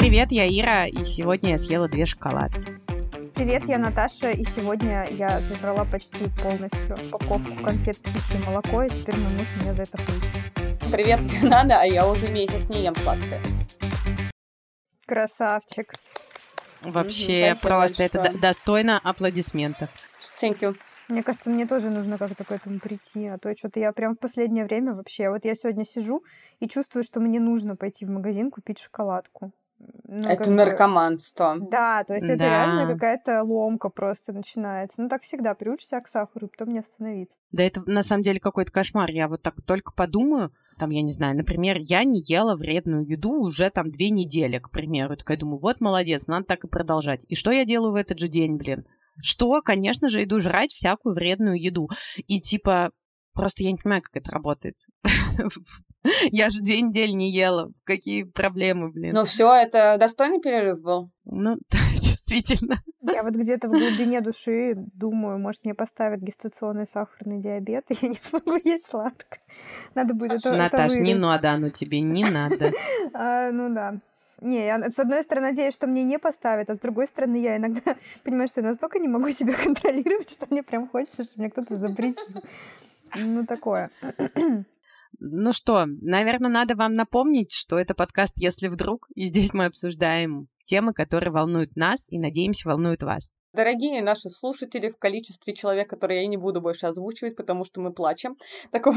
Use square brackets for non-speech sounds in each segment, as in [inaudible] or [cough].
Привет, я Ира, и сегодня я съела две шоколадки. Привет, я Наташа, и сегодня я сожрала почти полностью упаковку конфет «Птичье молоко», и теперь мой муж меня за это пылит. Привет, Нана, а я уже месяц не ем сладкое. Красавчик. Вообще, Спасибо просто это большое. до- достойно аплодисментов. Thank you. Мне кажется, мне тоже нужно как-то к этому прийти, а то что-то я прям в последнее время вообще... Вот я сегодня сижу и чувствую, что мне нужно пойти в магазин купить шоколадку. Ну, это бы- наркоманство. Да, то есть это Да. реально какая-то ломка просто начинается. Ну так всегда, приучишься к сахару, и потом не остановиться. Да это на самом деле какой-то кошмар. Я вот так только подумаю, там, я не знаю, например, я не ела вредную еду уже там две недели, к примеру. И такая думаю, вот молодец, надо так и продолжать. И что я делаю в этот же день, блин? Что? Конечно же, иду жрать всякую вредную еду. И типа, просто я не понимаю, как это работает. [laughs] [laughs] Я же две недели не ела. Какие проблемы, блин? Ну все, это достойный перерыв был. Ну, [laughs] да, действительно. Я вот где-то в глубине души думаю, может, мне поставят гестационный сахарный диабет, и я не смогу есть сладкое. Надо будет это, это Наташ, не надо оно тебе, не надо. [laughs] А, ну да. Не, я с одной стороны надеюсь, что мне не поставят, а с другой стороны я иногда понимаю, что я настолько не могу себя контролировать, что мне прям хочется, чтобы мне кто-то запретил. Ну, такое. [clears throat] Ну что, наверное, надо вам напомнить, что это подкаст «Если вдруг», и здесь мы обсуждаем темы, которые волнуют нас и, надеемся, волнуют вас. Дорогие наши слушатели, в количестве человек, которые я не буду больше озвучивать, потому что мы плачем. [laughs] Так вот,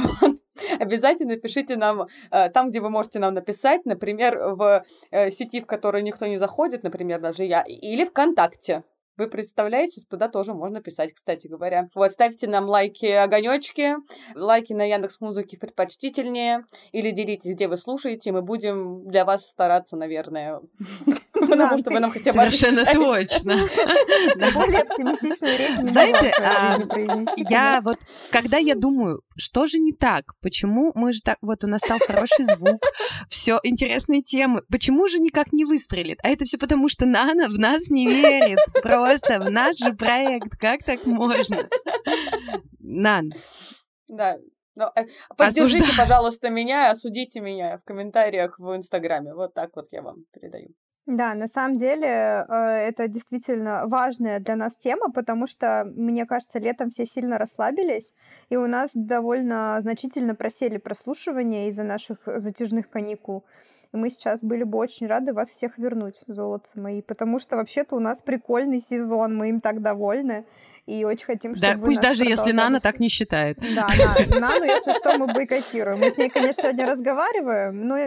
обязательно пишите нам э, там, где вы можете нам написать, например, в э, сети, в которую никто не заходит, например, даже я, или ВКонтакте. Вы представляете, туда тоже можно писать, кстати говоря. Вот, ставьте нам лайки, огонечки, лайки на Яндекс Музыке предпочтительнее, или делитесь, где вы слушаете, мы будем для вас стараться, наверное, потому что вы нам хотя бы Совершенно точно. [laughs] Более оптимистичную речь не Знаете, а. Я вот, когда я думаю, что же не так? Почему мы же так, вот у нас стал хороший звук, все интересные темы, почему же никак не выстрелит? А это все потому, что Нана в нас не верит, просто в наш же проект, как так можно? Нан, Да. Но, э, поддержите, Осуждаю. пожалуйста, меня, осудите меня в комментариях в Инстаграме. Вот так вот я вам передаю. Да, на самом деле э, это действительно важная для нас тема, потому что, мне кажется, летом все сильно расслабились, и у нас довольно значительно просели прослушивания из-за наших затяжных каникул. И мы сейчас были бы очень рады вас всех вернуть, золотцы мои, потому что вообще-то у нас прикольный сезон, мы им так довольны, и очень хотим, чтобы да, пусть даже если Нана так не считает. Да, на, Нану, если что, мы бойкотируем. Мы с ней, конечно, сегодня разговариваем, но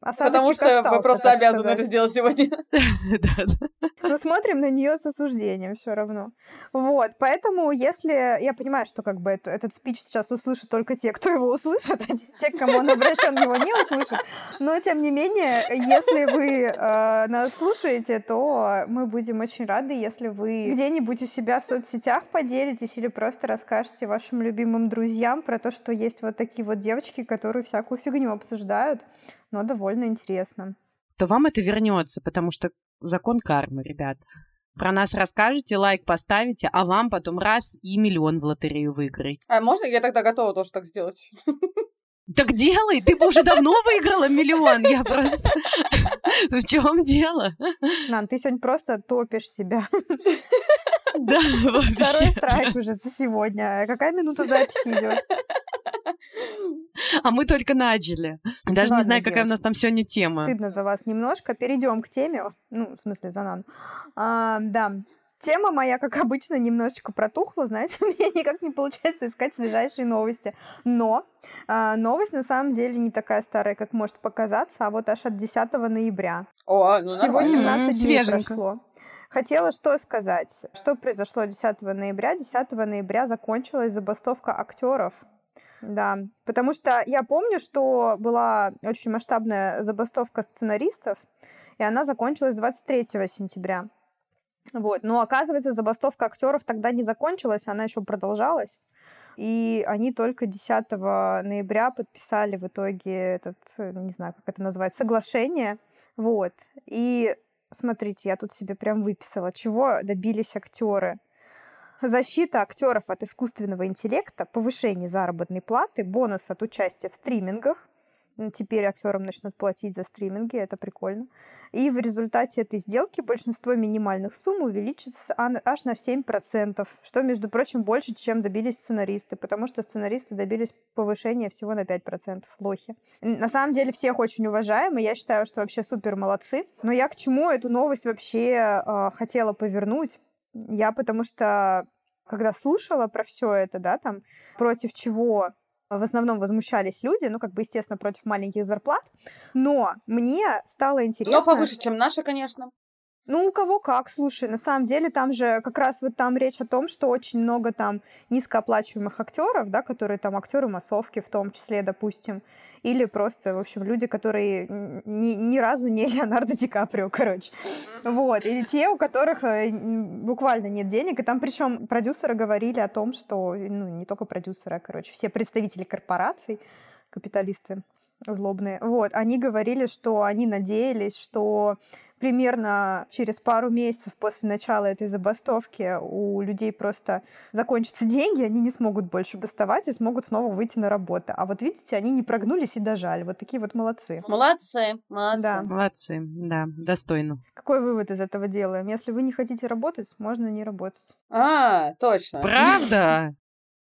осадочек Потому что вы остался, просто так обязаны сказать. это сделать сегодня. [laughs] Но смотрим на нее с осуждением все равно. Вот, поэтому если... Я понимаю, что как бы это- этот спич сейчас услышат только те, кто его услышит, [laughs] а те- те, к кому он обращен, его не услышат. Но, тем не менее, если вы э, нас слушаете, то мы будем очень рады, если вы где-нибудь у себя в соцсетях поделитесь или просто расскажете вашим любимым друзьям про то, что есть вот такие вот девочки, которые всякую фигню обсуждают, но довольно интересно. то вам это вернется, потому что закон кармы, ребят. Про нас расскажете, лайк поставите, а вам потом раз и миллион в лотерею выиграть. А можно я тогда готова тоже так сделать? [laughs] Так делай, ты бы уже давно выиграла миллион, я просто... [laughs] В чем дело? Нан, ты сегодня просто топишь себя. [laughs] Да, вообще. Второй страйк уже за сегодня. Какая минута записи идет? А мы только начали. Даже не знаю, какая у нас там сегодня тема. Стыдно за вас немножко. Перейдем к теме. Ну, в смысле, за Нану. А, да. Тема моя, как обычно, немножечко протухла, знаете, [laughs] меня никак не получается искать свежайшие новости. Но а, новость на самом деле не такая старая, как может показаться, а вот аж от 10 ноября. О, ну Всего нормально. 17 М, дней свеженько. прошло. Хотела что сказать. Что произошло 10 ноября? 10 ноября закончилась забастовка актеров. Да, потому что я помню, что была очень масштабная забастовка сценаристов, и она закончилась 23 сентября. Вот. Но оказывается, забастовка актеров тогда не закончилась, она еще продолжалась. И они только 10 ноября подписали в итоге этот, э, не знаю, как это называется, соглашение. Вот. И смотрите, я тут себе прям выписала, чего добились актеры. Защита актеров от искусственного интеллекта, повышение заработной платы, бонус от участия в стримингах, теперь актерам начнут платить за стриминги, это прикольно. И в результате этой сделки большинство минимальных сумм увеличится аж на 7%, что, между прочим, больше, чем добились сценаристы, потому что сценаристы добились повышения всего на 5%. Лохи. На самом деле всех очень уважаем, и я считаю, что вообще супер молодцы. Но я к чему эту новость вообще э, хотела повернуть? Я потому что когда слушала про все это, да, там, против чего в основном возмущались люди, ну, как бы, естественно, против маленьких зарплат, но мне стало интересно... Но повыше, чем наши, конечно. Ну, у кого как, слушай, на самом деле там же как раз вот там речь о том, что очень много там низкооплачиваемых актеров, да, которые там актеры массовки в том числе, допустим, или просто, в общем, люди, которые ни, ни разу не [laughs] Леонардо Ди Каприо, короче. Вот, и те, у которых э, буквально нет денег, и там причем продюсеры говорили о том, что, ну, не только продюсеры, а, короче, все представители корпораций, капиталисты злобные, вот, они говорили, что они надеялись, что примерно через пару месяцев после начала этой забастовки у людей просто закончатся деньги, они не смогут больше бастовать и смогут снова выйти на работу. А вот видите, они не прогнулись и дожали. Вот такие вот молодцы. Молодцы, молодцы. Да. Молодцы, да, достойно. Какой вывод из этого делаем? Если вы не хотите работать, можно не работать. А, точно. Правда? [laughs]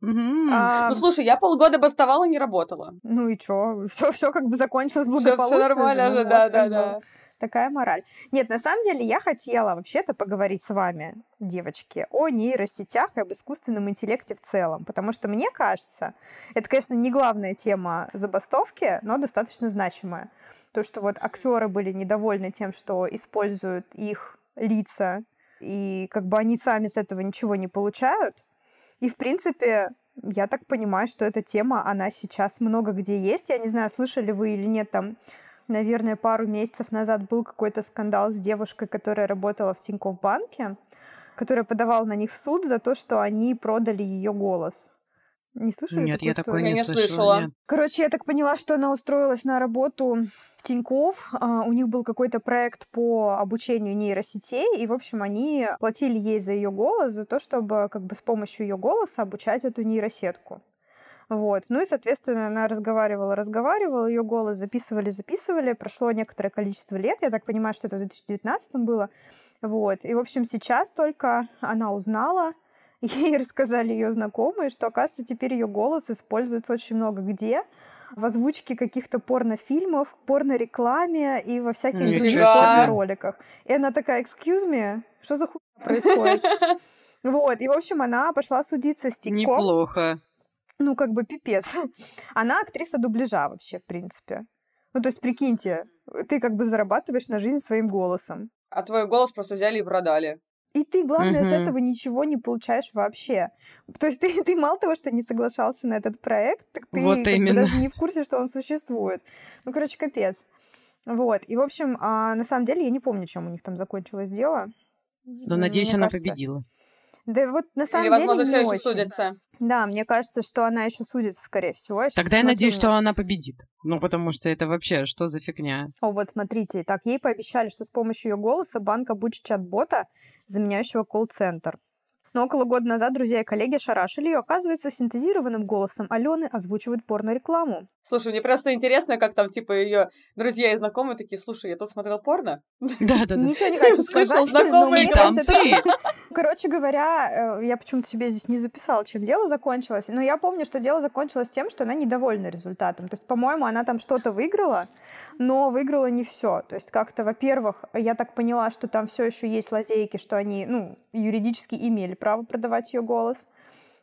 А, Ну слушай, я полгода бастовала, не работала. ну и чё? [laughs] Все, все как бы закончилось Все, благополучно. все нормально ну же, да, да, да. Такая мораль. Нет, на самом деле я хотела вообще-то поговорить с вами, девочки, о нейросетях и об искусственном интеллекте в целом. Потому что мне кажется, это, конечно, не главная тема забастовки, но достаточно значимая. То, что вот актеры были недовольны тем, что используют их лица, и как бы они сами с этого ничего не получают. И, в принципе, я так понимаю, что эта тема, она сейчас много где есть. Я не знаю, слышали вы или нет, там, наверное, пару месяцев назад был какой-то скандал с девушкой, которая работала в Тинькофф банке, которая подавала на них в суд за то, что они продали ее голос. Не слышали Нет, такую я такое? Я не не слышала. слышала. нет. Короче, я так поняла, что она устроилась на работу в Тинькофф. А, У них был какой-то проект по обучению нейросетей, и, в общем, они платили ей за ее голос, за то, чтобы как бы с помощью ее голоса обучать эту нейросетку. Вот. Ну и, соответственно, она разговаривала, разговаривала, ее голос записывали, записывали. Прошло некоторое количество лет, я так понимаю, что это в 2019 было. Вот. И, в общем, сейчас только она узнала, [laughs] ей рассказали ее знакомые, что, оказывается, теперь ее голос используется очень много где. В озвучке каких-то порнофильмов, порнорекламе и во всяких Нифига других порно-роликах. И она такая, excuse me, что за хуйня [laughs] происходит? Вот, и, в общем, она пошла судиться с Тинькофф. Неплохо. Ну, как бы пипец. [laughs] Она актриса дубляжа вообще, в принципе. Ну, то есть, прикиньте, ты как бы зарабатываешь на жизнь своим голосом. А твой голос просто взяли и продали. И ты, главное, с Мгм. этого ничего не получаешь вообще. То есть ты, [laughs] ты мало того, что не соглашался на этот проект, так ты Вот как бы даже не в курсе, что он существует. Ну, короче, капец. Вот. И, в общем, а, на самом деле я не помню, чем у них там закончилось дело. Но, надеюсь, мне она кажется- победила. Да вот на самом Или, деле возможно, все еще очень. судятся. Да, мне кажется, что она еще судится, скорее всего. Я Тогда я надеюсь, на- что она победит. Ну, потому что это вообще что за фигня? О, вот смотрите, так, ей пообещали, что с помощью ее голоса банк обучит чат-бота, заменяющего колл-центр. Но около года назад друзья и коллеги шарашили ее. Оказывается, синтезированным голосом Алены озвучивают порно-рекламу. Слушай, мне просто интересно, как там, типа, ее друзья и знакомые такие, слушай, я тут смотрел порно. Да-да-да. Ничего не хочу [laughs] Слышал знакомые это- [laughs] Короче говоря, э, я почему-то себе здесь не записала, чем дело закончилось. Но я помню, что дело закончилось тем, что она недовольна результатом. То есть, по-моему, она там что-то выиграла, но выиграла не все. То есть, как-то, во-первых, я так поняла, что там все еще есть лазейки, что они, ну, юридически имели право продавать ее голос.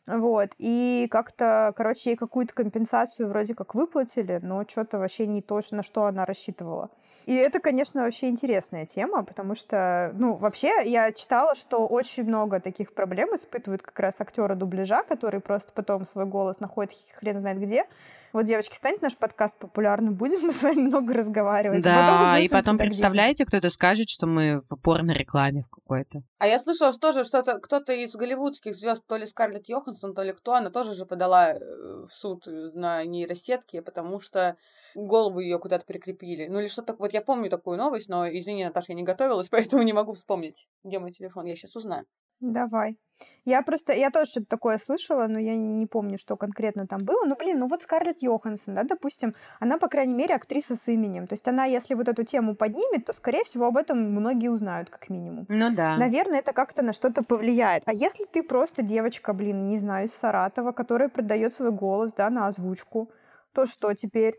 Вот. И как-то, короче, ей какую-то компенсацию вроде как выплатили, но что-то вообще не то, на что она рассчитывала. И это, конечно, вообще интересная тема, потому что, ну, вообще, я читала, что очень много таких проблем испытывают как раз актеры дубляжа, которые просто потом свой голос находят хрен знает где. Вот, девочки, станет наш подкаст популярным, будем мы с вами много разговаривать. а потом Да, и услышимся потом представляете, кто-то скажет, что мы в порно-рекламе в какой-то. А я слышала, что тоже что-то кто-то из голливудских звезд, то ли Скарлетт Йоханссон, то ли кто, она тоже же подала э, в суд на нейросетки, потому что голову ее куда-то прикрепили. Ну или что-то. Вот я помню такую новость, но извини, Наташа, я не готовилась, [laughs] поэтому не могу вспомнить. Где мой телефон? Я сейчас узнаю. Давай. Я просто, я тоже что-то такое слышала, но я не помню, что конкретно там было. Ну, блин, ну вот Скарлетт Йоханссон, да, допустим, она, по крайней мере, актриса с именем. То есть она, если вот эту тему поднимет, то, скорее всего, об этом многие узнают, как минимум. Ну да. Наверное, это как-то на что-то повлияет. А если ты просто девочка, блин, не знаю, из Саратова, которая продает свой голос, да, на озвучку, то что теперь?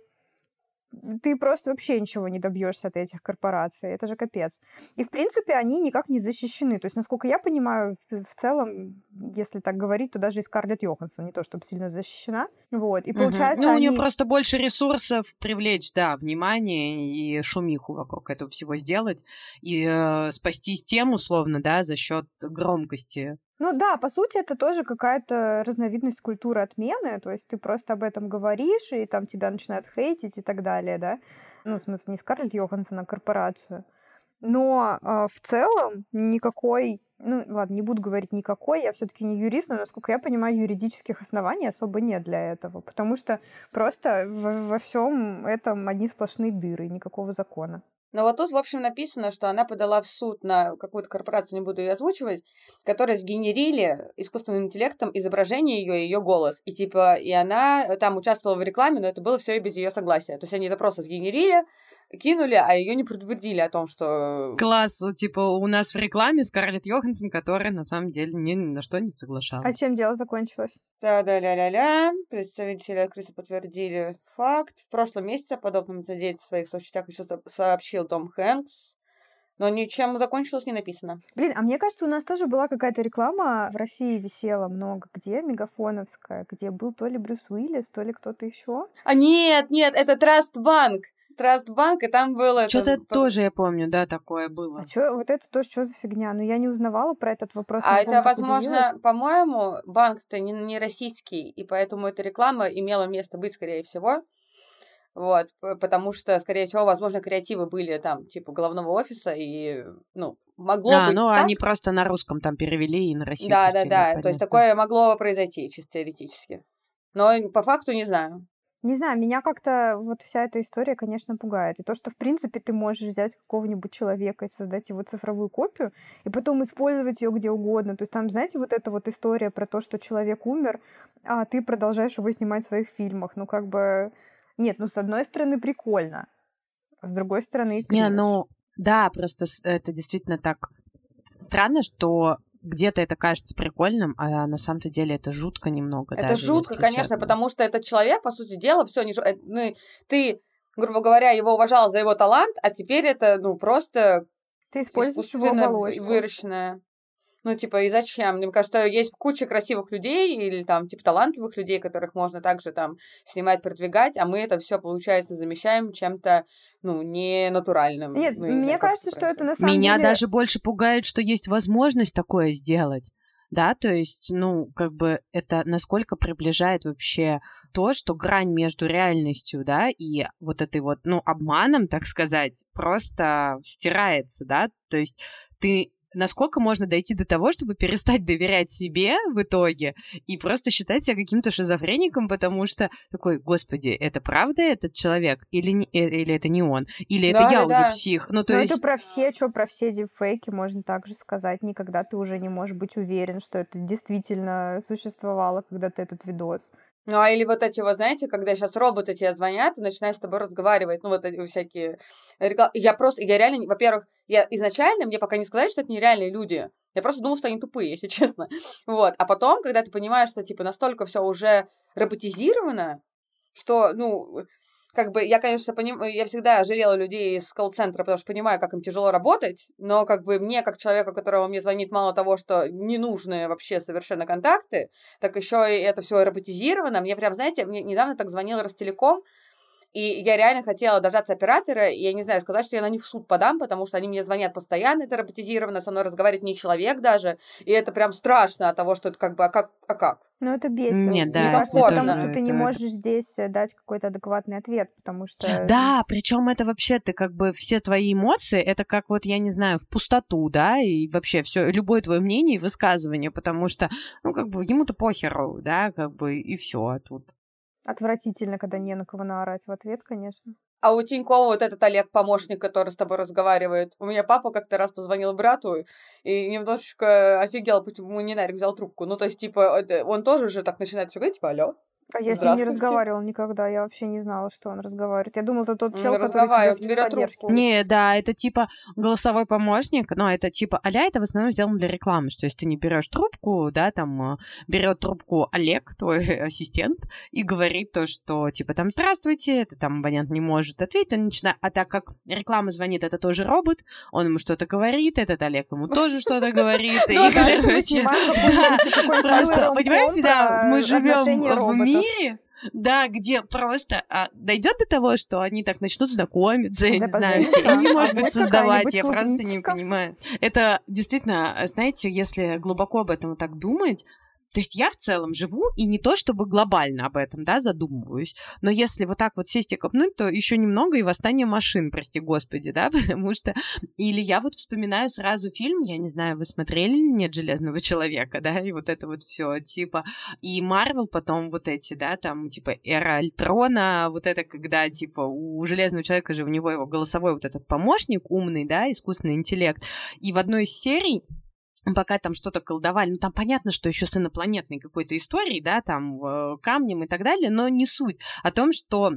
Ты просто вообще ничего не добьешься от этих корпораций. Это же капец. И, в принципе, они никак не защищены. То есть, насколько я понимаю, в целом, если так говорить, то даже и Скарлетт Йоханссон не то, чтобы сильно защищена. Вот. И получается, Ну, у нее просто больше ресурсов привлечь, да, внимание и шумиху вокруг этого всего сделать. И э, спастись тем, условно, да, за счет громкости ну да, по сути, это тоже какая-то разновидность культуры отмены, то есть ты просто об этом говоришь, и там тебя начинают хейтить и так далее, да. Ну, в смысле, не Скарлетт Йоханссон, а корпорацию. Но э, в целом никакой, ну ладно, не буду говорить никакой, я все-таки не юрист, но, насколько я понимаю, юридических оснований особо нет для этого, потому что просто в, во всем этом одни сплошные дыры, никакого закона. Но вот тут, в общем, написано, что она подала в суд на какую-то корпорацию, не буду ее озвучивать, которые сгенерили искусственным интеллектом изображение ее и ее голос. И типа, и она там участвовала в рекламе, но это было все и без ее согласия. То есть они это просто сгенерили, кинули, а ее не предупредили о том, что... Класс, типа у нас в рекламе Скарлетт Йоханссон, которая на самом деле ни на что не соглашалась. А чем дело закончилось? Да-да-ля-ля-ля. Представители открыто подтвердили факт. В прошлом месяце о подобном инциденте в своих соцсетях еще сообщил Том Хэнкс. Но ничем закончилось не написано. Блин, а мне кажется, у нас тоже была какая-то реклама в России висела много где, мегафоновская, где был то ли Брюс Уиллис, то ли кто-то еще. А нет, нет, это Траст Банк. Трастбанк, и там было... Что-то это... тоже я помню, да, такое было. А что, вот это тоже что за фигня? Ну, я не узнавала про этот вопрос. А это, возможно, по-моему, банк-то не, не российский, и поэтому эта реклама имела место быть, скорее всего. Вот, потому что, скорее всего, возможно, креативы были там, типа, головного офиса, и, ну, могло да, быть ну, так. они просто на русском там перевели и на российском. Да, да, да, то есть такое могло произойти, чисто теоретически. Но по факту не знаю. Не знаю, меня как-то вот вся эта история, конечно, пугает. И то, что, в принципе, ты можешь взять какого-нибудь человека и создать его цифровую копию, и потом использовать ее где угодно. То есть там, знаете, вот эта вот история про то, что человек умер, а ты продолжаешь его снимать в своих фильмах. Ну, как бы... Нет, ну, с одной стороны, прикольно. А с другой стороны, и Не, ну, да, просто это действительно так странно, что где-то это кажется прикольным, а на самом-то деле это жутко немного. Это даже, жутко, конечно, честно. потому что этот человек, по сути дела, все не э, ну, ты, грубо говоря, его уважал за его талант, а теперь это ну просто ты используешь его оболочку. выращенная. Ну, типа, и зачем? Мне кажется, есть куча красивых людей или там, типа, талантливых людей, которых можно также там снимать, продвигать, а мы это все, получается, замещаем чем-то, ну, не натуральным. Нет, ну, не мне знаю, кажется, что это на самом Меня деле... даже больше пугает, что есть возможность такое сделать. Да, то есть, ну, как бы это насколько приближает вообще то, что грань между реальностью, да, и вот этой вот, ну, обманом, так сказать, просто стирается, да, то есть ты насколько можно дойти до того, чтобы перестать доверять себе в итоге и просто считать себя каким-то шизофреником, потому что такой, господи, это правда этот человек или, не, э, или это не он? Или да, это я да. уже псих? Ну, то Но есть... это про все, что про все дипфейки можно также сказать. Никогда ты уже не можешь быть уверен, что это действительно существовало когда-то этот видос. Ну, а или вот эти вот, знаете, когда сейчас роботы тебе звонят и начинают с тобой разговаривать, ну, вот эти всякие рекламы. Я просто, я реально, во-первых, я изначально, мне пока не сказали, что это нереальные люди. Я просто думала, что они тупые, если [laughs] честно. Вот. А потом, когда ты понимаешь, что, типа, настолько все уже роботизировано, что, ну, как бы я, конечно, поним... я всегда жалела людей из колл-центра, потому что понимаю, как им тяжело работать, но как бы мне, как человеку, которого мне звонит мало того, что ненужные вообще совершенно контакты, так еще и это все роботизировано. Мне прям, знаете, мне недавно так звонил Ростелеком, и я реально хотела дождаться оператора, и я не знаю, сказать, что я на них в суд подам, потому что они мне звонят постоянно, это роботизировано, со мной разговаривает не человек даже, и это прям страшно от того, что это как бы, а как? А как? Ну, это бесит. Нет, да. Некомфортно. Потому что ты не можешь здесь э, дать какой-то адекватный ответ, потому что... Да, причем это вообще, ты как бы все твои эмоции, это как вот, я не знаю, в пустоту, да, и вообще все, любое твое мнение и высказывание, потому что, ну, как бы ему-то похеру, да, как бы, и все, а тут Отвратительно, когда не на кого наорать в ответ, конечно. А у Тинькова вот этот Олег, помощник, который с тобой разговаривает. У меня папа как-то раз позвонил брату и немножечко офигел, почему не Нарик взял трубку. Ну, то есть, типа, он тоже же так начинает все говорить, типа, алло, а я с ним не разговаривала никогда, я вообще не знала, что он разговаривает. Я думала, это тот чел, который тебе берет трубку. Не, да, это типа голосовой помощник, но это типа аля, это в основном сделано для рекламы, что есть ты не берешь трубку, да, там а, берет трубку Олег, твой [laughs] ассистент, и говорит то, что типа там здравствуйте, это там абонент не может ответить, он начинает, а так как реклама звонит, это тоже робот, он ему что-то говорит, этот Олег ему тоже что-то [laughs] говорит, и [laughs] короче, просто, понимаете, да, мы живем в мире, мире, да, где просто а, дойдет до того, что они так начнут знакомиться, я не знаю, семьи, может быть, создавать, я просто не понимаю. Это действительно, знаете, если глубоко об этом так думать, то есть я в целом живу и не то чтобы глобально об этом, да, задумываюсь, но если вот так вот сесть и копнуть, то еще немного и восстание машин, прости господи, да, [laughs] потому что... Или я вот вспоминаю сразу фильм, я не знаю, вы смотрели «Нет железного человека», да, и вот это вот все типа... И Марвел потом вот эти, да, там, типа, эра Альтрона, вот это когда, типа, у железного человека же у него его голосовой вот этот помощник умный, да, искусственный интеллект, и в одной из серий пока там что-то колдовали, ну там понятно, что еще с инопланетной какой-то историей, да, там камнем и так далее, но не суть о том, что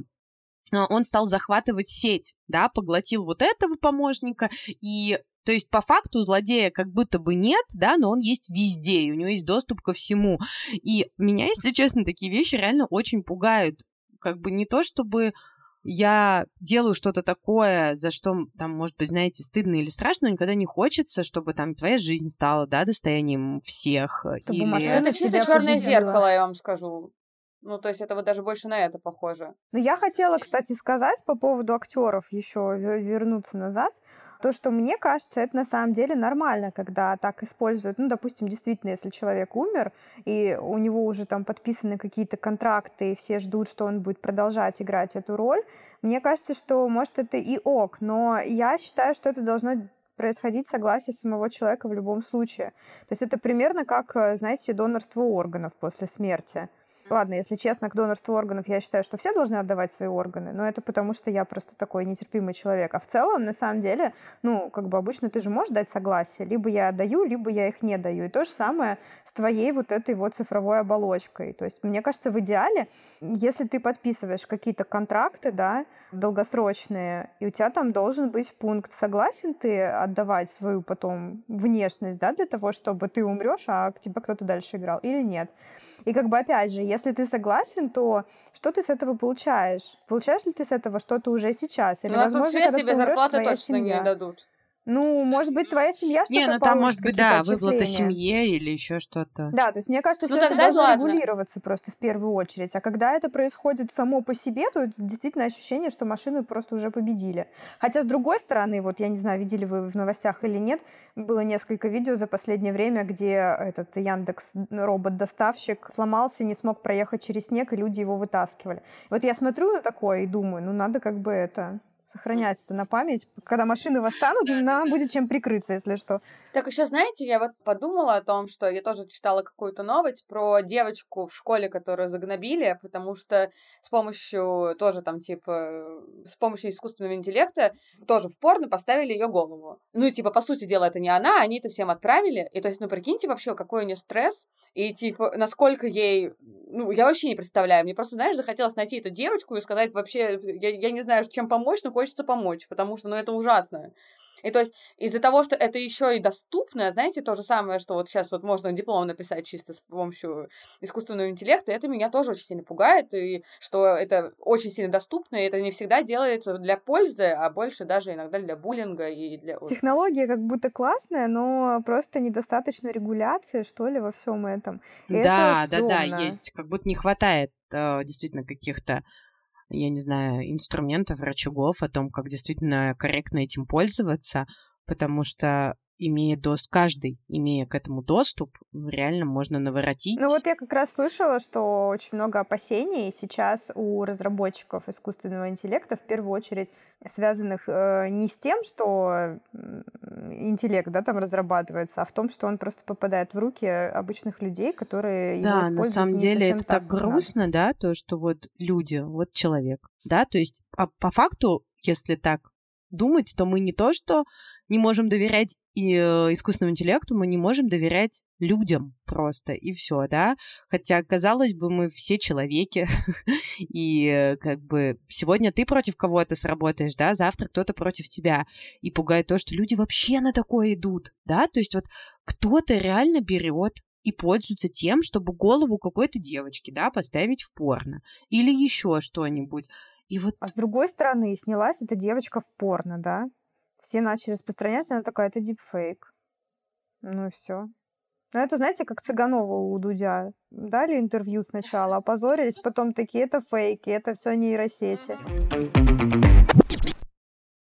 а, он стал захватывать сеть, да, поглотил вот этого помощника, и то есть по факту злодея как будто бы нет, да, но он есть везде, и у него есть доступ ко всему. И меня, если честно, такие вещи реально очень пугают. Как бы не то, чтобы я делаю что-то такое, за что там, может быть, знаете, стыдно или страшно, но никогда не хочется, чтобы там твоя жизнь стала, да, достоянием всех. Чтобы или... Это чисто черное зеркало, я вам скажу. Ну, то есть это вот даже больше на это похоже. Ну, я хотела, кстати, сказать по поводу актеров еще вернуться назад. То, что мне кажется, это на самом деле нормально, когда так используют. Ну, допустим, действительно, если человек умер, и у него уже там подписаны какие-то контракты, и все ждут, что он будет продолжать играть эту роль, мне кажется, что, может, это и ок, но я считаю, что это должно происходить согласие самого человека в любом случае. То есть это примерно как, знаете, донорство органов после смерти. Ладно, если честно, к донорству органов я считаю, что все должны отдавать свои органы, но это потому, что я просто такой нетерпимый человек. А в целом, на самом деле, ну, как бы обычно ты же можешь дать согласие. Либо я даю, либо я их не даю. И то же самое с твоей вот этой вот цифровой оболочкой. То есть, мне кажется, в идеале, если ты подписываешь какие-то контракты, да, долгосрочные, и у тебя там должен быть пункт, согласен ты отдавать свою потом внешность, да, для того, чтобы ты умрешь, а к тебе кто-то дальше играл, или нет. И как бы опять же, если ты согласен, то что ты с этого получаешь? Получаешь ли ты с этого что-то уже сейчас? Или, ну, возможно, на тот свет тебе зарплаты точно семья? не дадут. Ну, может быть, твоя семья что-то Не, ну там может быть, да, выплата семье или еще что-то. Да, то есть мне кажется, ну, все это должно ладно. регулироваться просто в первую очередь. А когда это происходит само по себе, то это действительно ощущение, что машину просто уже победили. Хотя, с другой стороны, вот я не знаю, видели вы в новостях или нет, было несколько видео за последнее время, где этот Яндекс робот-доставщик сломался, не смог проехать через снег, и люди его вытаскивали. Вот я смотрю на такое и думаю, ну надо как бы это сохранять это на память. Когда машины восстанут, нам будет чем прикрыться, если что. Так еще, знаете, я вот подумала о том, что я тоже читала какую-то новость про девочку в школе, которую загнобили, потому что с помощью тоже там типа с помощью искусственного интеллекта тоже в порно поставили ее голову. Ну и типа по сути дела это не она, они это всем отправили. И то есть, ну прикиньте вообще, какой у нее стресс и типа насколько ей, ну я вообще не представляю. Мне просто знаешь захотелось найти эту девочку и сказать вообще, я, я не знаю, чем помочь, но хочется помочь, потому что, ну, это ужасно. И то есть из-за того, что это еще и доступно, знаете, то же самое, что вот сейчас вот можно диплом написать чисто с помощью искусственного интеллекта, это меня тоже очень сильно пугает, и что это очень сильно доступно, и это не всегда делается для пользы, а больше даже иногда для буллинга и для... Технология как будто классная, но просто недостаточно регуляции, что ли, во всем этом. И да, это да, да, есть. Как будто не хватает э, действительно каких-то я не знаю, инструментов, рычагов о том, как действительно корректно этим пользоваться, потому что имея доступ, каждый, имея к этому доступ, реально можно наворотить. Ну вот я как раз слышала, что очень много опасений сейчас у разработчиков искусственного интеллекта, в первую очередь связанных э, не с тем, что интеллект да, там разрабатывается, а в том, что он просто попадает в руки обычных людей, которые да, его используют на самом деле это так, грустно, надо. да, то, что вот люди, вот человек, да, то есть а по факту если так думать, то мы не то, что не можем доверять и э, искусственному интеллекту, мы не можем доверять людям просто, и все, да. Хотя, казалось бы, мы все человеки, [laughs] и э, как бы сегодня ты против кого-то сработаешь, да, завтра кто-то против тебя. И пугает то, что люди вообще на такое идут, да, то есть вот кто-то реально берет и пользуется тем, чтобы голову какой-то девочки, да, поставить в порно. Или еще что-нибудь. И вот... А с другой стороны, снялась эта девочка в порно, да? Все начали распространять, она такая, это дипфейк. Ну и все. Ну, это, знаете, как Цыганова у Дудя. Дали интервью сначала, [laughs] опозорились, потом такие, это фейки, это все нейросети.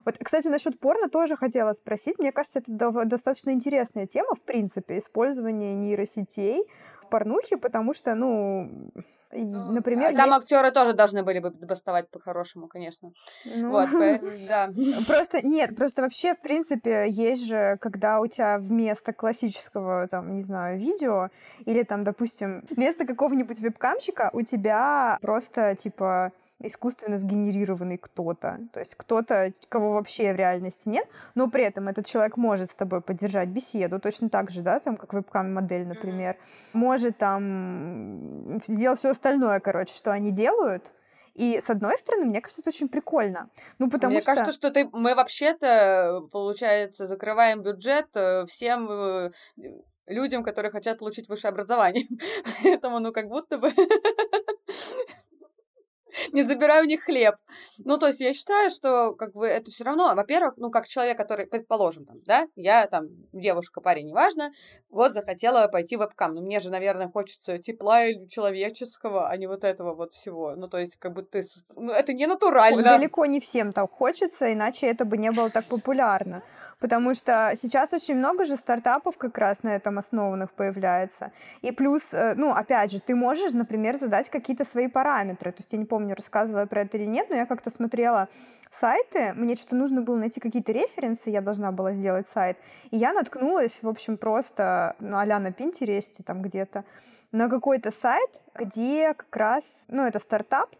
Вот, кстати, насчет порно тоже хотела спросить. Мне кажется, это достаточно интересная тема, в принципе, использование нейросетей в порнухе, потому что, ну, например, там есть... актеры тоже должны были бы бастовать по-хорошему, конечно. Ну... Вот, [laughs] да. Просто нет, просто вообще в принципе есть же, когда у тебя вместо классического там, не знаю, видео или там, допустим, вместо какого-нибудь вебкамчика у тебя просто типа искусственно сгенерированный кто-то. То есть кто-то, кого вообще в реальности нет, но при этом этот человек может с тобой поддержать беседу, точно так же, да, там, как вебкам-модель, например. Mm-hmm. Может там сделать все остальное, короче, что они делают, и с одной стороны, мне кажется, это очень прикольно. Ну, потому мне что... кажется, что ты, мы вообще-то, получается, закрываем бюджет э, всем э, людям, которые хотят получить высшее образование. [laughs] Поэтому, ну, как будто бы [laughs] [laughs] не забираю у них хлеб. Ну, то есть я считаю, что как бы это все равно, во-первых, ну, как человек, который, предположим, там, да, я там девушка, парень, неважно, вот захотела пойти в вебкам. Ну, мне же, наверное, хочется тепла или человеческого, а не вот этого вот всего. Ну, то есть, как бы ты... Ну, это не натурально. Далеко не всем так хочется, иначе это бы не было так популярно потому что сейчас очень много же стартапов как раз на этом основанных появляется. И плюс, э, ну, опять же, ты можешь, например, задать какие-то свои параметры. То есть я не помню, рассказывала про это или нет, но я как-то смотрела сайты, мне что-то нужно было найти какие-то референсы, я должна была сделать сайт, и я наткнулась, в общем, просто, ну, а на Пинтересте там где-то, на какой-то сайт, где как раз, ну, это стартап,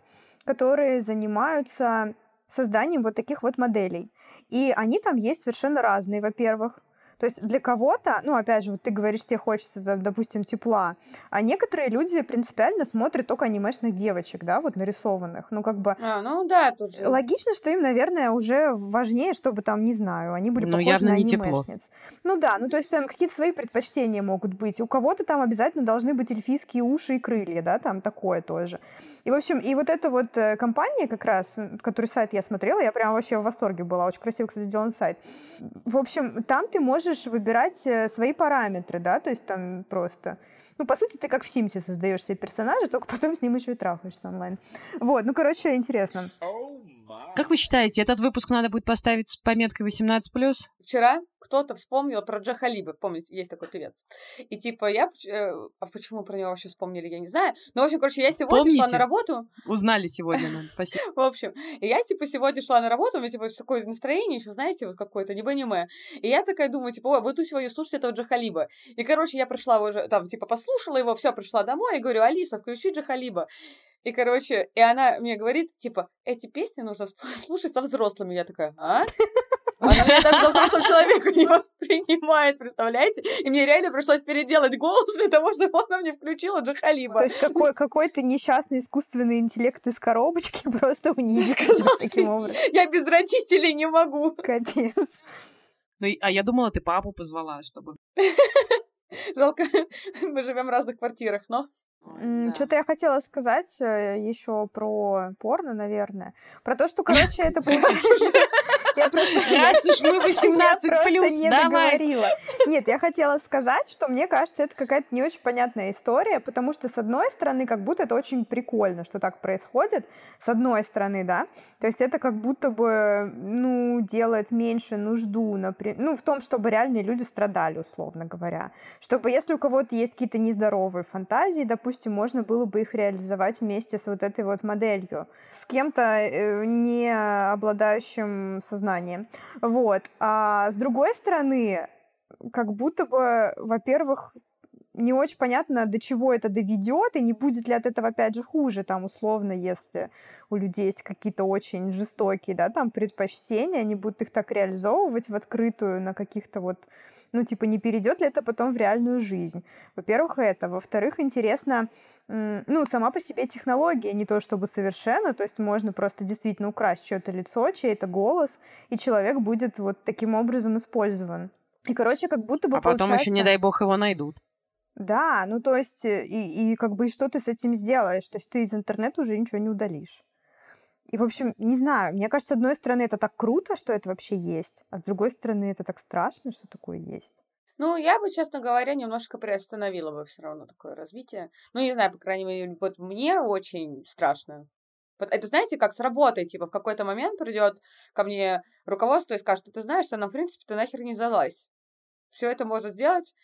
которые занимаются созданием вот таких вот моделей. И они там есть совершенно разные, во-первых. То есть для кого-то, ну, опять же, вот ты говоришь, тебе хочется, допустим, тепла, а некоторые люди принципиально смотрят только анимешных девочек, да, вот нарисованных. Ну, как бы... А, ну да, тут же... Логично, что им, наверное, уже важнее, чтобы там, не знаю, они были ну, похожи на анимешниц. Ну да, ну то есть там какие-то свои предпочтения могут быть. У кого-то там обязательно должны быть эльфийские уши и крылья, да, там такое тоже. И, в общем, и вот эта вот э, компания как раз, который сайт я смотрела, я прям вообще в восторге была, очень красиво, кстати, сделан сайт. В общем, там ты можешь выбирать э, свои параметры, да, то есть там просто... Ну, по сути, ты как в Симсе создаешь себе персонажа, только потом с ним еще и трахаешься онлайн. Вот, ну, короче, интересно. Как вы считаете, этот выпуск надо будет поставить с пометкой 18+. Вчера кто-то вспомнил про Джахалиба, помните, есть такой певец. И типа я... Э, а почему про него вообще вспомнили, я не знаю. Но, в общем, короче, я сегодня Помните? шла на работу. Узнали сегодня, ну, [laughs] спасибо. В общем, я типа сегодня шла на работу, у меня типа такое настроение еще, знаете, вот какое-то, не аниме. И я такая думаю, типа, ой, буду сегодня слушать этого Джахалиба. И, короче, я пришла уже, там, типа, послушала его, все, пришла домой и говорю, Алиса, включи Джахалиба. И, короче, и она мне говорит, типа, эти песни нужно [laughs] слушать со взрослыми. Я такая, а? Она меня даже за взрослым человеком не воспринимает, представляете? И мне реально пришлось переделать голос для того, чтобы она мне включила Джахалиба. То есть какой, какой-то несчастный искусственный интеллект из коробочки [laughs] просто унизит [laughs] таким образом. Я без родителей не могу. Капец. Ну, а я думала, ты папу позвала, чтобы... Жалко, [laughs] мы живем в разных квартирах, но... Да. Что-то я хотела сказать э, еще про порно, наверное. Про то, что, короче, это получается... Я просто... [laughs] Раз уж мы [laughs] 18 плюс, не договорила. Нет, я хотела сказать, что мне кажется, это какая-то не очень понятная история, потому что, с одной стороны, как будто это очень прикольно, что так происходит. С одной стороны, да. То есть это как будто бы, ну, делает меньше нужду, например, ну, в том, чтобы реальные люди страдали, условно говоря. Чтобы, если у кого-то есть какие-то нездоровые фантазии, допустим, можно было бы их реализовать вместе с вот этой вот моделью. С кем-то э, не обладающим сознанием сознанием. Вот. А с другой стороны, как будто бы, во-первых, не очень понятно, до чего это доведет, и не будет ли от этого, опять же, хуже, там, условно, если у людей есть какие-то очень жестокие, да, там, предпочтения, они будут их так реализовывать в открытую на каких-то вот ну, типа, не перейдет ли это потом в реальную жизнь? Во-первых, это. Во-вторых, интересно, ну, сама по себе технология, не то чтобы совершенно, то есть можно просто действительно украсть чье-то лицо, чей-то голос, и человек будет вот таким образом использован. И, короче, как будто бы А потом получается... еще, не дай бог, его найдут. Да, ну то есть, э, и, и как бы что ты с этим сделаешь? То есть ты из интернета уже ничего не удалишь. И, в общем, не знаю, мне кажется, с одной стороны, это так круто, что это вообще есть, а с другой стороны, это так страшно, что такое есть. Ну, я бы, честно говоря, немножко приостановила бы все равно такое развитие. Ну, не знаю, по крайней мере, вот мне очень страшно. Это, знаете, как с работой, типа, в какой-то момент придет ко мне руководство и скажет, ты знаешь, что нам, в принципе, ты нахер не залазь. Все это может сделать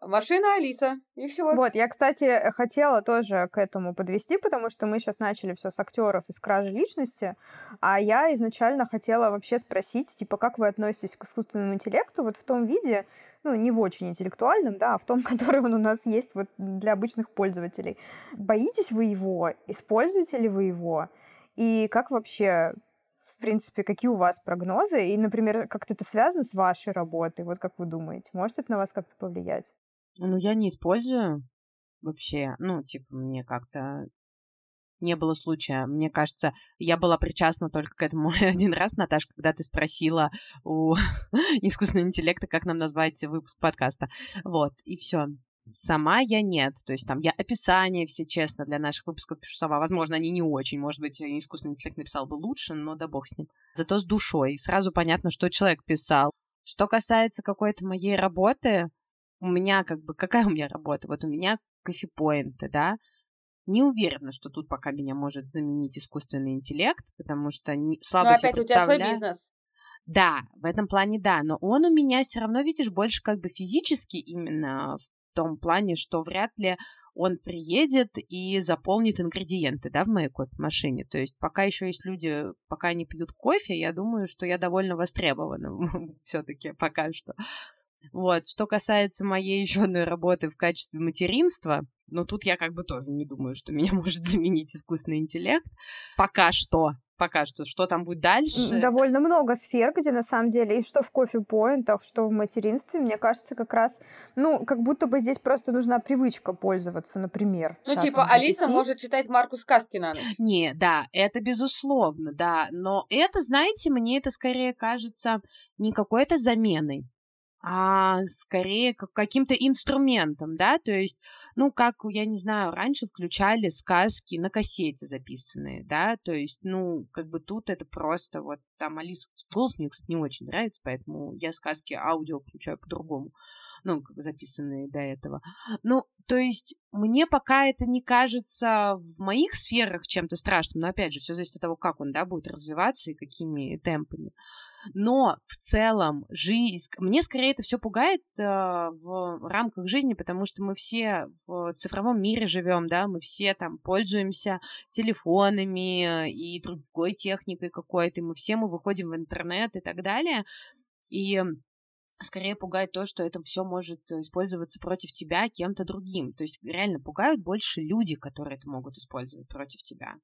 Машина Алиса, и все. Вот, я, кстати, хотела тоже к этому подвести, потому что мы сейчас начали все с актеров и с кражи личности, а я изначально хотела вообще спросить, типа, как вы относитесь к искусственному интеллекту вот в том виде, ну, не в очень интеллектуальном, да, а в том, [laughs] который он у нас есть вот для обычных пользователей. Боитесь вы его? Используете ли вы его? И как вообще принципе, какие у вас прогнозы? И, например, как-то это связано с вашей работой? Вот как вы думаете? Может это на вас как-то повлиять? Ну, я не использую вообще. Ну, типа, мне как-то не было случая. Мне кажется, я была причастна только к этому [laughs] один раз, Наташа, когда ты спросила у [laughs] искусственного интеллекта, как нам назвать выпуск подкаста. Вот, и все. Сама я нет. То есть там я описание все честно для наших выпусков пишу сама. Возможно, они не очень. Может быть, искусственный интеллект написал бы лучше, но да бог с ним. Зато с душой. Сразу понятно, что человек писал. Что касается какой-то моей работы, у меня как бы... Какая у меня работа? Вот у меня кофепоинты, да? Не уверена, что тут пока меня может заменить искусственный интеллект, потому что не, слабо Но опять у тебя свой бизнес. Да, в этом плане да, но он у меня все равно, видишь, больше как бы физически именно том плане, что вряд ли он приедет и заполнит ингредиенты, да, в моей кофемашине. То есть пока еще есть люди, пока они пьют кофе, я думаю, что я довольно востребована [laughs] все-таки пока что. Вот, что касается моей [laughs] еще одной работы в качестве материнства, ну тут я как бы тоже не думаю, что меня [laughs] может заменить искусственный интеллект. Пока что пока что. Что там будет дальше? Довольно много сфер, где на самом деле, и что в кофе-поинтах, что в материнстве, мне кажется, как раз, ну, как будто бы здесь просто нужна привычка пользоваться, например. Ну, типа, Алиса может читать марку сказки на ночь. Не, да, это безусловно, да. Но это, знаете, мне это скорее кажется не какой-то заменой а скорее как каким-то инструментом, да, то есть, ну, как, я не знаю, раньше включали сказки на кассете записанные, да, то есть, ну, как бы тут это просто вот там Алиса голос мне, кстати, не очень нравится, поэтому я сказки аудио включаю по-другому, ну, как записанные до этого. Ну, то есть, мне пока это не кажется в моих сферах чем-то страшным, но, опять же, все зависит от того, как он, да, будет развиваться и какими темпами. Но в целом жизнь... Мне скорее это все пугает э, в рамках жизни, потому что мы все в цифровом мире живем, да, мы все там пользуемся телефонами и другой техникой какой-то, мы все мы выходим в интернет и так далее. И скорее пугает то, что это все может использоваться против тебя кем-то другим. То есть реально пугают больше люди, которые это могут использовать против тебя.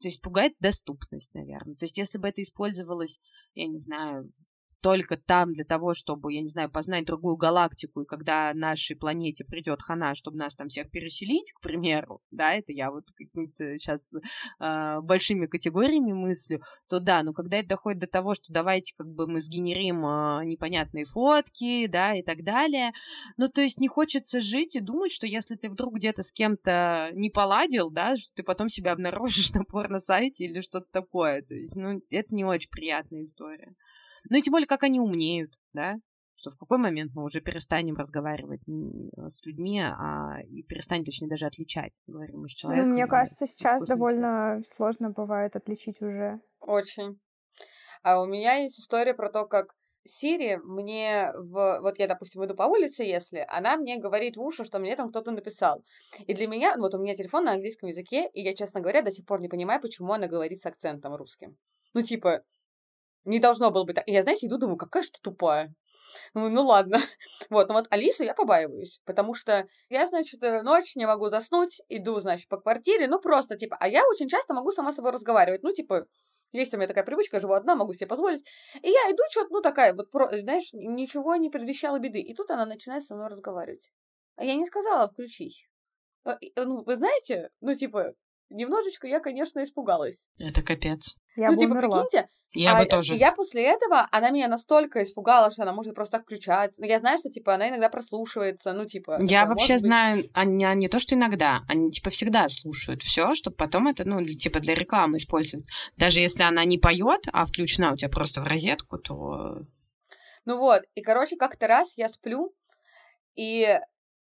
То есть пугает доступность, наверное. То есть если бы это использовалось, я не знаю, только там для того, чтобы, я не знаю, познать другую галактику, и когда нашей планете придет хана, чтобы нас там всех переселить, к примеру, да, это я вот какими-то сейчас э, а, большими категориями мыслю, то да, но когда это доходит до того, что давайте как бы мы сгенерим э, непонятные фотки, да, и так далее, ну, то есть не хочется жить и думать, что если ты вдруг где-то с кем-то не поладил, да, что ты потом себя обнаружишь [laughs] на порно-сайте или что-то такое, то есть, ну, это не очень приятная история. Ну и тем более, как они умнеют, да? Что в какой момент мы уже перестанем разговаривать с людьми, а и перестанем, точнее, даже отличать, говорим мы с человеком. Ну, мне кажется, сейчас довольно сложно бывает отличить уже. Очень. А у меня есть история про то, как Сири мне в... Вот я, допустим, иду по улице, если она мне говорит в уши, что мне там кто-то написал. И для меня... Вот у меня телефон на английском языке, и я, честно говоря, до сих пор не понимаю, почему она говорит с акцентом русским. Ну, типа, Не должно было быть так. И я, знаете, иду, думаю, какая же ты тупая. Ну, ну ладно. [laughs] Вот, но вот Алису я побаиваюсь, потому что я, значит, э, ночь не могу заснуть, иду, значит, по квартире, ну просто, типа, а я очень часто могу сама с собой разговаривать, ну, типа, есть у меня такая привычка, живу одна, могу себе позволить. И я иду, что-то, ну, такая, вот, про, знаешь, ничего не предвещало беды. И тут она начинает со мной разговаривать. А я не сказала включись. Э, ну, вы знаете, ну, типа, немножечко я, конечно, испугалась. Это капец. Я ну, бы типа, умерла. прикиньте, Я а, бы тоже. Я после этого, она меня настолько испугала, что она может просто так включаться. Но я знаю, что, типа, она иногда прослушивается, ну, типа... Я вообще быть. знаю, они не то, что иногда, они типа всегда слушают все, чтобы потом это, ну, для- типа для рекламы использовать. Даже если она не поет, а включена у тебя просто в розетку, то Ну вот, и, короче, как-то раз я сплю, и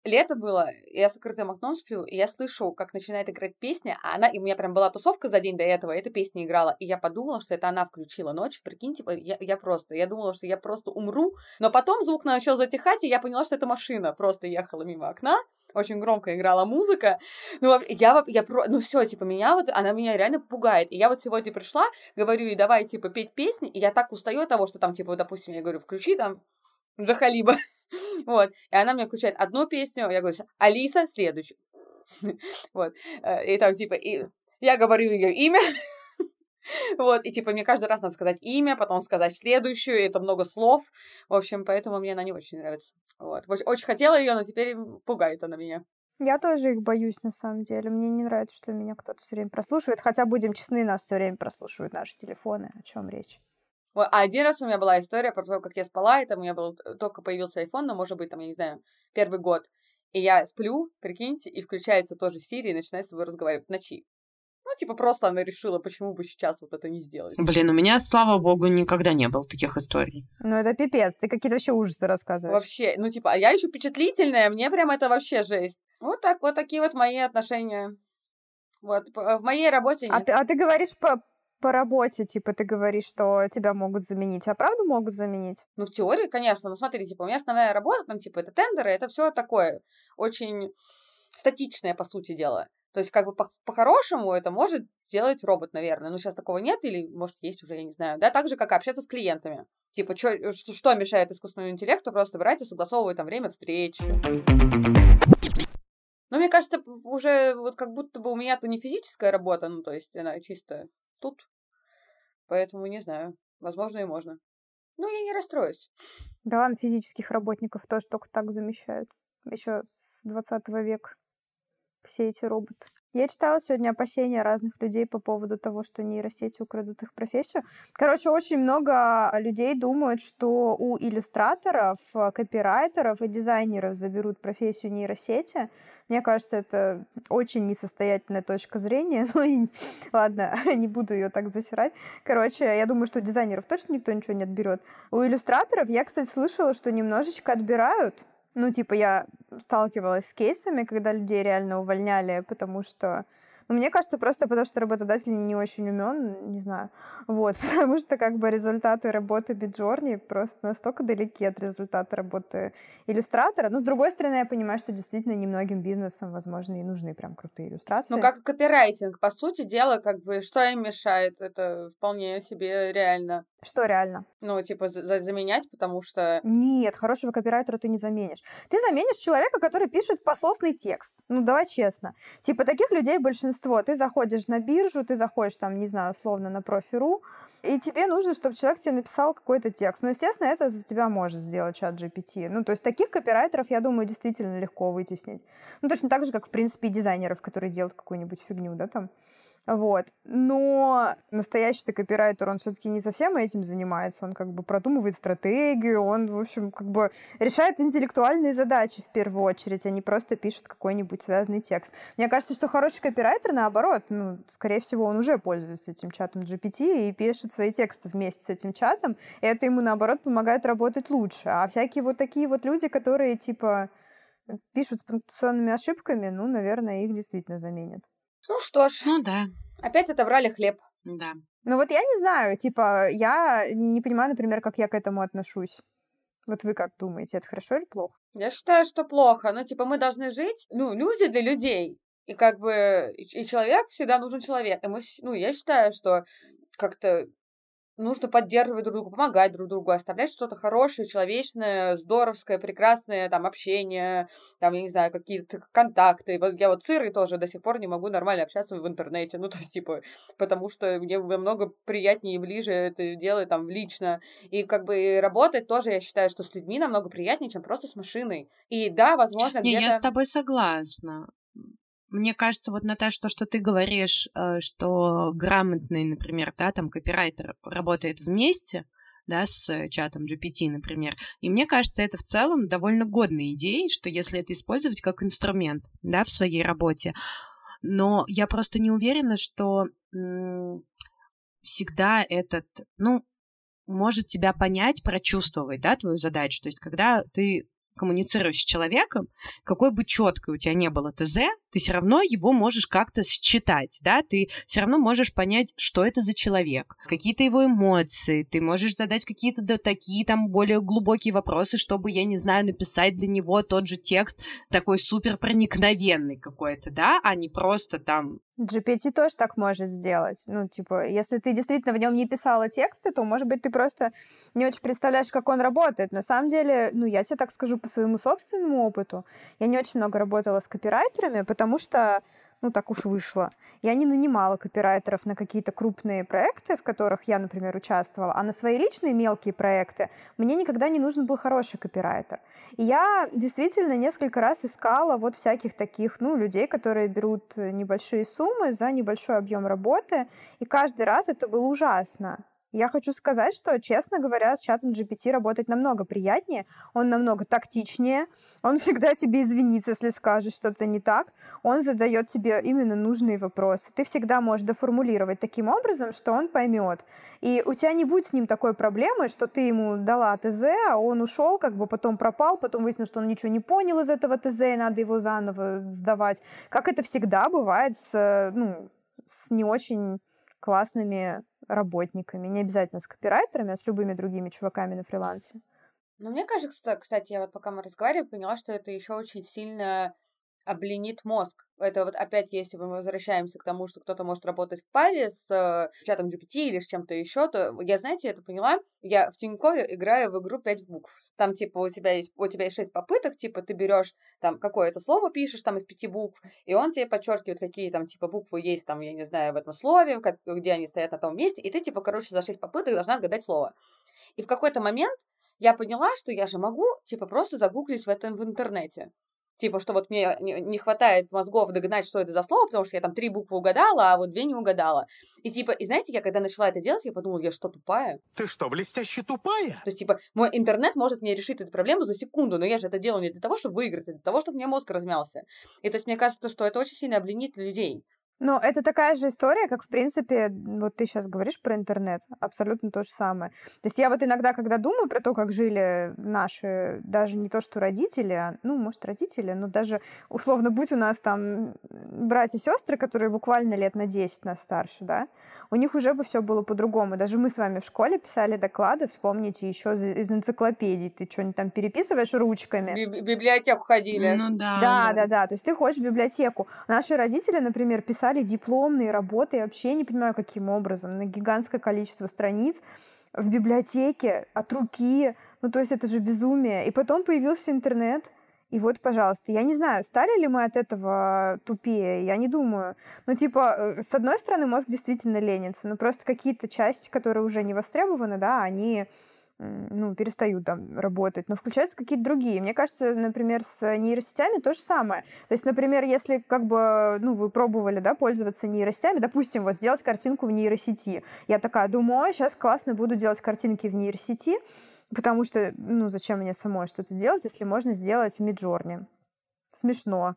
лето было, я с закрытым окном сплю, и я слышу, как начинает играть песня, а она, и у меня прям была тусовка за день до этого, и эта песня играла, и я подумала, что это она включила ночью, прикиньте, я, я просто, я думала, что я просто умру, но потом звук начал затихать, и я поняла, что это машина просто ехала мимо окна, очень громко играла музыка, ну, я, я про, ну, все, типа, меня вот, она меня реально пугает, и я вот сегодня пришла, говорю ей, давай, типа, петь песни, и я так устаю от того, что там, типа, допустим, я говорю, включи там Джахалиба. [laughs] Вот. И она мне включает одну песню, я говорю, Алиса, следующую. [laughs] Вот. Э, И там, типа, и я говорю ее имя. [laughs] Вот, и типа мне каждый раз надо сказать имя, потом сказать следующую, это много слов. В общем, поэтому мне она не очень нравится. Вот. Оч- Очень хотела ее, но теперь пугает она меня. Я тоже их боюсь, на самом деле. Мне не нравится, что меня кто-то все время прослушивает. Хотя, будем честны, нас все время прослушивают наши телефоны. О чем речь? Вот, А один раз у меня была история про то, как я спала, и там у меня был э, только появился iPhone, но, может быть, там, я не знаю, первый год. И я сплю, прикиньте, и включается тоже Siri и начинает с тобой разговаривать в ночи. Ну, типа, просто она решила, почему бы сейчас вот это не сделать. Блин, у меня, слава богу, никогда не было таких историй. Ну, это пипец. Ты какие-то вообще ужасы рассказываешь. Вообще, ну, типа, а я еще впечатлительная, мне прям это вообще жесть. Вот так, вот такие вот мои отношения. Вот, в моей работе А нет. ты, а ты говоришь по, по работе, типа, ты говоришь, что тебя могут заменить. А правда могут заменить? Ну, в теории, конечно, но смотри, типа, у меня основная работа, там, типа, это тендеры, это все такое очень статичное, по сути дела. То есть, как бы, по- по-хорошему это может сделать робот, наверное. Но сейчас такого нет, или, может, есть уже, я не знаю. Да, так же, как общаться с клиентами. Типа, чё- что, что мешает искусственному интеллекту просто брать и согласовывать там время встреч. Но мне кажется, уже вот как будто бы у меня-то не физическая работа, ну, то есть она чисто тут. Поэтому не знаю. Возможно, и можно. Ну, я не расстроюсь. Да ладно, физических работников тоже только так замещают. Еще с 20 века все эти роботы. Я читала сегодня опасения разных людей по поводу того, что нейросети украдут их профессию. Короче, очень много людей думают, что у иллюстраторов, э, копирайтеров и дизайнеров заберут профессию нейросети. Мне кажется, это очень несостоятельная точка зрения. [laughs] Ну и ладно, [laughs] не буду ее так засирать. Короче, я думаю, что у дизайнеров точно никто ничего не отберет. У иллюстраторов я, кстати, слышала, что немножечко отбирают. Ну, типа, я сталкивалась с кейсами, когда людей реально увольняли, потому что... Ну, мне кажется, просто потому что работодатель не очень умен, не знаю. Вот, [laughs] потому что как бы результаты работы Биджорни просто настолько далеки от результата работы иллюстратора. Но, с другой стороны, я понимаю, что действительно немногим бизнесам, возможно, и нужны прям крутые иллюстрации. Ну, как копирайтинг, по сути дела, как бы, что им мешает, это вполне себе реально. Что реально? Ну, типа, за- заменять, потому что... Нет, хорошего копирайтера ты не заменишь. Ты заменишь человека, который пишет пососный текст. Ну, давай честно. Типа, таких людей большинство. Ты заходишь на биржу, ты заходишь там, не знаю, условно, на профи.ру, и тебе нужно, чтобы человек тебе написал какой-то текст. Ну, естественно, это за тебя может сделать чат GPT. Ну, то есть таких копирайтеров, я думаю, действительно легко вытеснить. Ну, точно так же, как, в принципе, и дизайнеров, которые делают какую-нибудь фигню, да, там. Вот. Но настоящий копирайтер, он все-таки не совсем этим занимается. Он как бы продумывает стратегию, он, в общем, как бы решает интеллектуальные задачи в первую очередь, а не просто пишет какой-нибудь связанный текст. Мне кажется, что хороший копирайтер, наоборот, ну, скорее всего, он уже пользуется этим чатом GPT и пишет свои тексты вместе с этим чатом, и это ему, наоборот, помогает работать лучше. А всякие вот такие вот люди, которые, типа, пишут с пунктуационными ошибками, ну, наверное, их действительно заменят. Ну что ж, Ну да, опять отобрали хлеб. да. Ну вот я не знаю, типа, я не понимаю, например, как я к этому отношусь. Вот вы как думаете, это хорошо или плохо? Я считаю, что плохо. Ну, типа, мы должны жить, ну, люди для людей. И как бы, и, человек всегда нужен человек. И мы, ну, я считаю, что как-то нужно поддерживать друг друга, помогать друг другу, оставлять что-то хорошее, человечное, здоровское, прекрасное, там, общение, там, я не знаю, какие-то контакты. Вот я вот с Ирой тоже до сих пор не могу нормально общаться в интернете, [laughs] ну, то есть, типа, потому что мне намного приятнее и ближе это делать там лично. И как бы работать тоже, я считаю, что с людьми намного приятнее, чем просто с машиной. И да, возможно, где-то... Я с тобой согласна. Мне кажется, вот, Наташа, то, что ты говоришь, э, что грамотный, например, да, там копирайтер работает вместе, да, с чатом GPT, например. И мне кажется, это в целом довольно годная идея, что если это использовать как инструмент, да, в своей работе. Но я просто не уверена, что всегда этот, ну, может тебя понять, прочувствовать, да, твою задачу. То есть, когда ты коммуницируешь с человеком, какой бы четкой у тебя не было ТЗ, ты все равно его можешь как-то считать, да, ты все равно можешь понять, что это за человек, какие-то его эмоции, ты можешь задать какие-то да, такие там более глубокие вопросы, чтобы, я не знаю, написать для него тот же текст такой супер проникновенный какой-то, да, а не просто там GPT тоже так может сделать. Ну, типа, если ты действительно в нем не писала тексты, то, может быть, ты просто не очень представляешь, как он работает. На самом деле, ну, я тебе так скажу по своему собственному опыту. Я не очень много работала с копирайтерами, потому что ну так уж вышло. Я не нанимала копирайтеров на какие-то крупные проекты, в которых я, например, участвовала, а на свои личные мелкие проекты мне никогда не нужен был хороший копирайтер. И я действительно несколько раз искала вот всяких таких, ну, людей, которые берут небольшие суммы за небольшой объем работы, и каждый раз это было ужасно. Я хочу сказать, что, честно говоря, с чатом GPT работать намного приятнее, он намного тактичнее, он [laughs] всегда тебе извинится, если скажешь что-то не так, он задает тебе именно нужные вопросы. Ты всегда можешь доформулировать таким образом, что он поймет. И у тебя не будет с ним такой проблемы, что ты ему дала ТЗ, а он ушел, как бы потом пропал, потом выяснилось, что он ничего не понял из этого ТЗ, и надо его заново сдавать. Как это всегда бывает с, ну, с не очень классными работниками, не обязательно с копирайтерами, а с любыми другими чуваками на фрилансе. Ну, мне кажется, кстати, я вот пока мы разговаривали, поняла, что это еще очень сильно обленит мозг. Это вот опять, если мы возвращаемся к тому, что кто-то может работать в паре с э, чатом GPT или с чем-то еще, то я, знаете, это поняла. Я в Тинькове играю в игру 5 букв. Там, типа, у тебя есть, у тебя есть 6 попыток, типа, ты берешь там какое-то слово, пишешь там из пяти букв, и он тебе подчеркивает, какие там, типа, буквы есть там, я не знаю, в этом слове, как, где они стоят на том месте, и ты, типа, короче, за 6 попыток должна отгадать слово. И в какой-то момент я поняла, что я же могу, типа, просто загуглить в этом в интернете. Типа, что вот мне не хватает мозгов догнать, что это за слово, потому что я там три буквы угадала, а вот две не угадала. И типа, и знаете, я когда начала это делать, я подумала, я что, тупая? Ты что, блестяще тупая? То есть, типа, мой интернет может мне решить эту проблему за секунду, но я же это делаю не для того, чтобы выиграть, а для того, чтобы у меня мозг размялся. И то есть, мне кажется, что это очень сильно обленит людей. Ну, это такая же история, как, в принципе, вот ты сейчас говоришь про интернет, абсолютно то же самое. То есть я вот иногда, когда думаю про то, как жили наши, даже не то, что родители, а, ну, может, родители, но даже, условно, будь у нас там братья и сестры, которые буквально лет на 10 нас старше, да, у них уже бы все было по-другому. Даже мы с вами в школе писали доклады, вспомните, еще из энциклопедий, ты что-нибудь там переписываешь ручками. В библиотеку ходили. Ну да. Да, да, да, то есть ты ходишь в библиотеку. Наши родители, например, писали писали дипломные работы, я вообще не понимаю, каким образом, на гигантское количество страниц в библиотеке от руки. Ну, то есть это же безумие. И потом появился интернет, и вот, пожалуйста, я не знаю, стали ли мы от этого тупее, я не думаю. Ну, типа, э, с одной стороны, мозг действительно ленится, но просто какие-то части, которые уже не востребованы, да, они ну, перестают там работать, но включаются какие-то другие. Мне кажется, например, с нейросетями то же самое. То есть, например, если как бы, ну, вы пробовали, да, пользоваться нейросетями, допустим, вот сделать картинку в нейросети. Я такая думаю, сейчас классно буду делать картинки в нейросети, потому что, ну, зачем мне самой что-то делать, если можно сделать в Миджорне? Смешно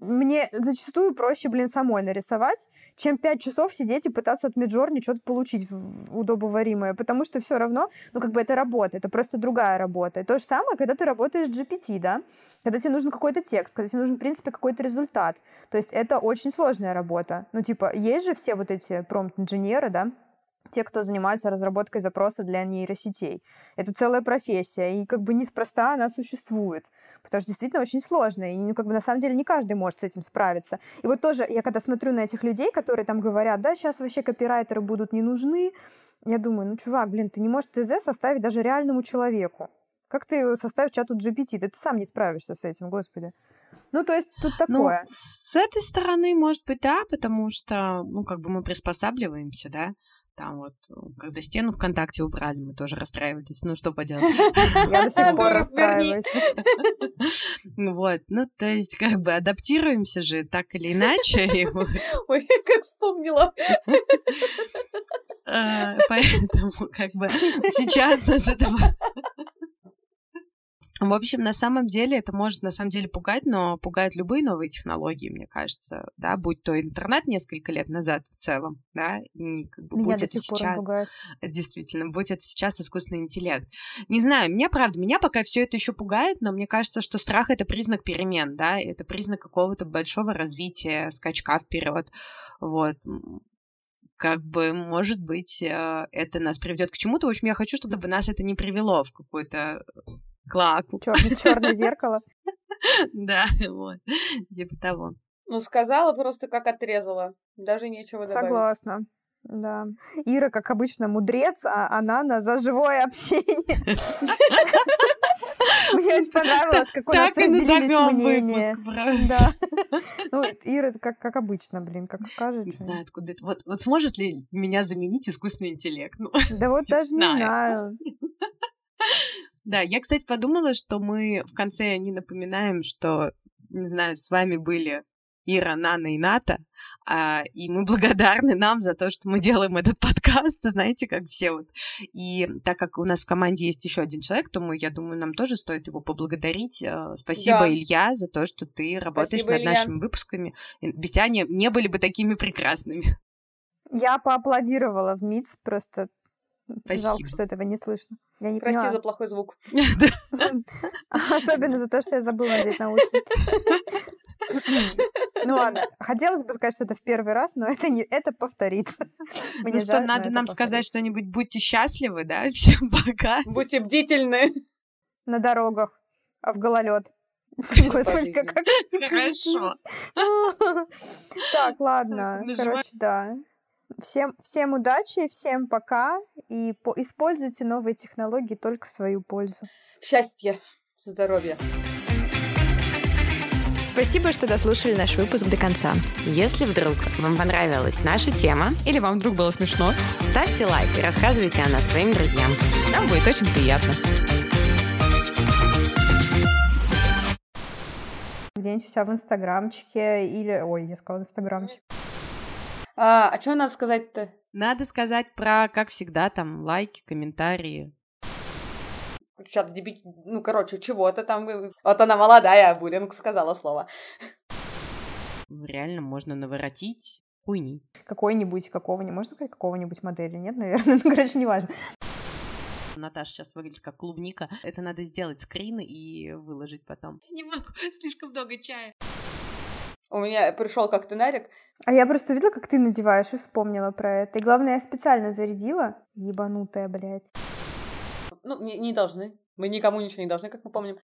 мне зачастую проще, блин, самой нарисовать, чем пять часов сидеть и пытаться от Миджорни что-то получить удобоваримое, потому что все равно, ну, как бы это работа, это просто другая работа. И то же самое, когда ты работаешь GPT, да, когда тебе нужен какой-то текст, когда тебе нужен, в принципе, какой-то результат. То есть это очень сложная работа. Ну, типа, есть же все вот эти промпт-инженеры, да, те, кто занимается разработкой запроса для нейросетей. Это целая профессия, и как бы неспроста она существует, потому что действительно очень сложно, и ну, как бы на самом деле не каждый может с этим справиться. И вот тоже я когда смотрю на этих людей, которые там говорят, да, сейчас вообще копирайтеры будут не нужны, Я думаю, ну, чувак, блин, ты не можешь ТЗ составить даже реальному человеку. Как ты составишь чату GPT? Да ты сам не справишься с этим, господи. Ну, то есть тут Ну, такое. с этой стороны, может быть, да, потому что, ну, как бы мы приспосабливаемся, да. Там вот, э, когда стену ВКонтакте убрали, мы тоже расстраивались. Ну, что поделать. [laughs] Я до сих пор расстраиваюсь. Ну Вот, ну, то есть, как бы адаптируемся же так или иначе. [laughs] Ой, как вспомнила. э, [laughs] Поэтому, как бы, сейчас из этого... В общем, на самом деле это может на самом деле пугать, но пугают любые новые технологии, мне кажется, да, будь то интернет несколько лет назад в целом, да, и как бы, Меня будь до это сих пор сейчас пугает. Действительно, будь это сейчас искусственный интеллект. Не знаю, меня правда, меня пока все это еще пугает, но мне кажется, что страх это признак перемен, да, это признак какого-то большого развития, скачка вперед. Вот. Как бы, может быть, э, это нас приведет к чему-то. В общем, я хочу, чтобы нас это не привело в какую-то клаку. Черное [laughs] зеркало. Да, вот. Типа того. Ну, сказала просто, как отрезала. Даже нечего добавить. Согласна. Да. Ира, как обычно, мудрец, а Анана за живое общение. [laughs] Мне очень понравилось, как у нас Так и разделились мнения. Да. Ну, Ира, как, как обычно, блин, как скажет. Не знаю, откуда это. Вот, вот сможет ли меня заменить искусственный интеллект? Ну, Да вот [laughs] даже не знаю. Да, я, кстати, подумала, что мы в конце не напоминаем, что, не знаю, с вами были Ира, Нана и Ната, а, и мы [laughs] благодарны нам за то, что мы делаем этот подкаст, знаете, как все вот. И так как у нас в команде есть еще один человек, то мы, я думаю, нам тоже стоит его поблагодарить. Э, Спасибо, Да. Илья, за то, что ты работаешь Спасибо, над Илья. нашими выпусками. Без тебя они не были бы такими прекрасными. Я поаплодировала в МИЦ, просто жалко, Спасибо. что этого не слышно. Я не Прости поняла. за плохой звук. [laughs] Особенно за то, что я забыла надеть наушники. Ну ладно, хотелось бы сказать, что это в первый раз, но это не это повторится. Мне Ну что, надо нам сказать что-нибудь, будьте счастливы, да? [laughs] Всем пока. Будьте бдительны. на дорогах, а в гололед. Господи, как как- Хорошо. Так, ладно. Короче, да. Всем, всем удачи, всем пока. И по- используйте новые технологии только в свою пользу. Счастья, здоровья. Спасибо, что дослушали наш выпуск до конца. Если вдруг вам понравилась наша тема, Или вам вдруг было смешно, ставьте лайк и рассказывайте о нас своим друзьям. нам будет очень приятно. Где-нибудь у себя в инстаграмчике или... Ой, я сказала инстаграмчик. А, а что надо сказать-то? Надо сказать про, как всегда, там, лайки, комментарии. Сейчас деби... Ну, короче, чего-то там... Вот она молодая, Булинг сказала слово. Реально можно наворотить хуйни. Какой-нибудь, какого-нибудь, можно сказать, какого-нибудь модели? Нет, наверное? [laughs] Ну, короче, неважно. Наташа сейчас выглядит как клубника. Это надо сделать скрины и выложить потом. Не могу, [laughs] слишком много чая. У меня пришел как-то Нарик. А я просто увидела, как ты надеваешь, и вспомнила про это. И главное, я специально зарядила. Ебанутая, блядь. Ну, не, не должны. Мы никому ничего не должны, как мы помним.